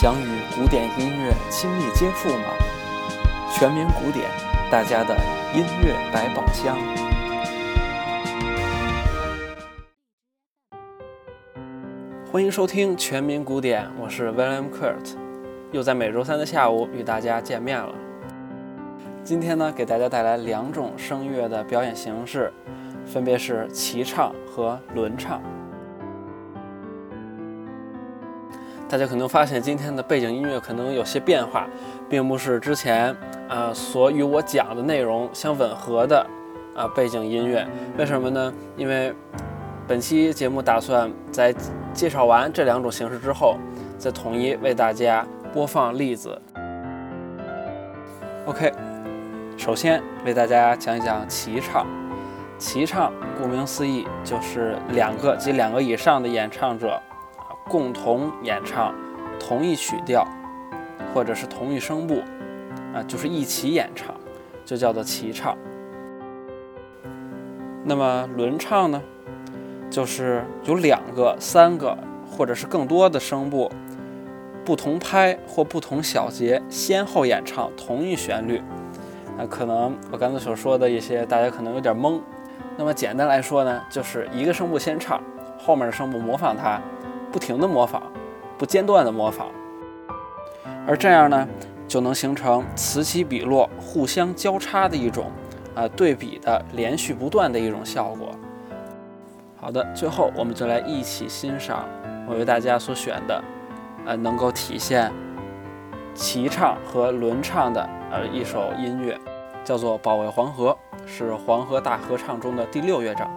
想与古典音乐亲密接触吗？全民古典，大家的音乐百宝箱。欢迎收听全民古典，我是 William Kurt，又在每周三的下午与大家见面了。今天呢，给大家带来两种声乐的表演形式，分别是齐唱和轮唱。大家可能发现今天的背景音乐可能有些变化，并不是之前啊所与我讲的内容相吻合的啊背景音乐。为什么呢？因为本期节目打算在介绍完这两种形式之后，再统一为大家播放例子。OK，首先为大家讲一讲齐唱。齐唱顾名思义就是两个及两个以上的演唱者。共同演唱同一曲调，或者是同一声部，啊，就是一起演唱，就叫做齐唱。那么轮唱呢，就是有两个、三个，或者是更多的声部，不同拍或不同小节，先后演唱同一旋律。那可能我刚才所说的一些，大家可能有点懵。那么简单来说呢，就是一个声部先唱，后面的声部模仿它。不停的模仿，不间断的模仿，而这样呢，就能形成此起彼落、互相交叉的一种啊对比的连续不断的一种效果。好的，最后我们就来一起欣赏我为大家所选的，呃，能够体现齐唱和轮唱的呃一首音乐，叫做《保卫黄河》，是黄河大合唱中的第六乐章，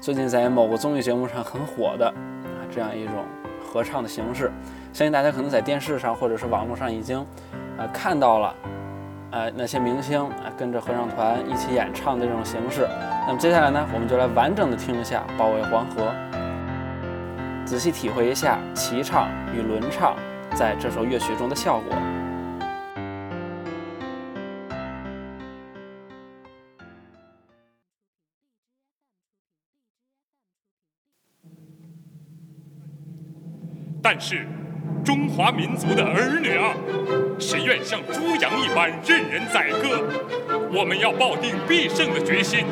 最近在某个综艺节目上很火的这样一种。合唱的形式，相信大家可能在电视上或者是网络上已经，呃看到了，呃那些明星啊跟着合唱团一起演唱的这种形式。那么接下来呢，我们就来完整的听一下《保卫黄河》，仔细体会一下齐唱与轮唱在这首乐曲中的效果。但是，中华民族的儿女啊，谁愿像猪羊一般任人宰割？我们要抱定必胜的决心，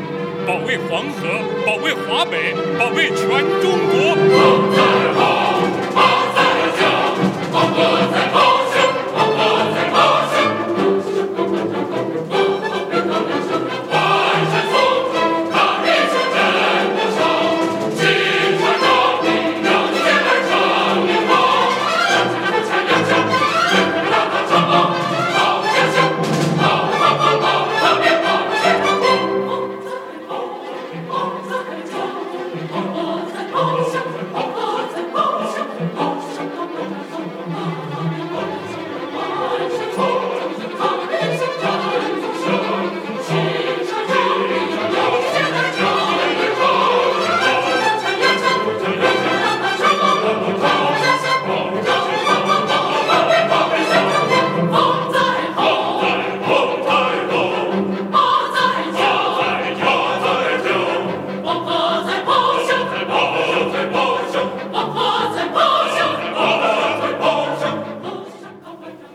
保卫黄河，保卫华北，保卫全中国。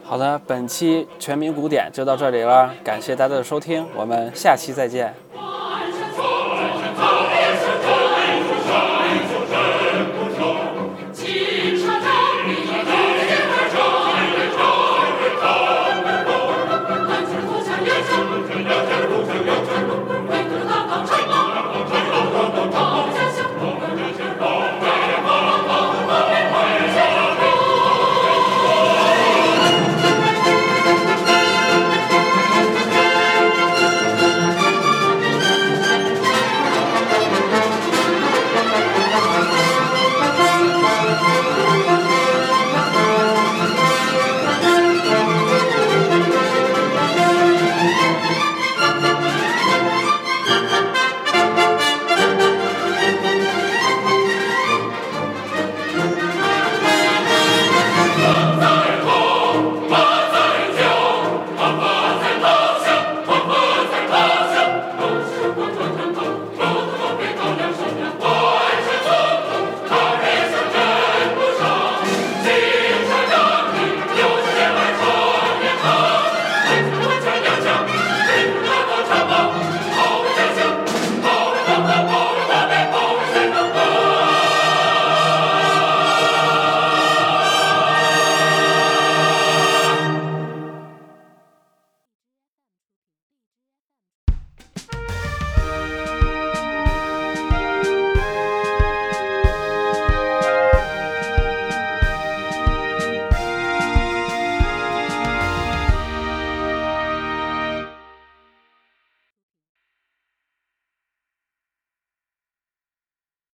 好的，本期全民古典就到这里了，感谢大家的收听，我们下期再见。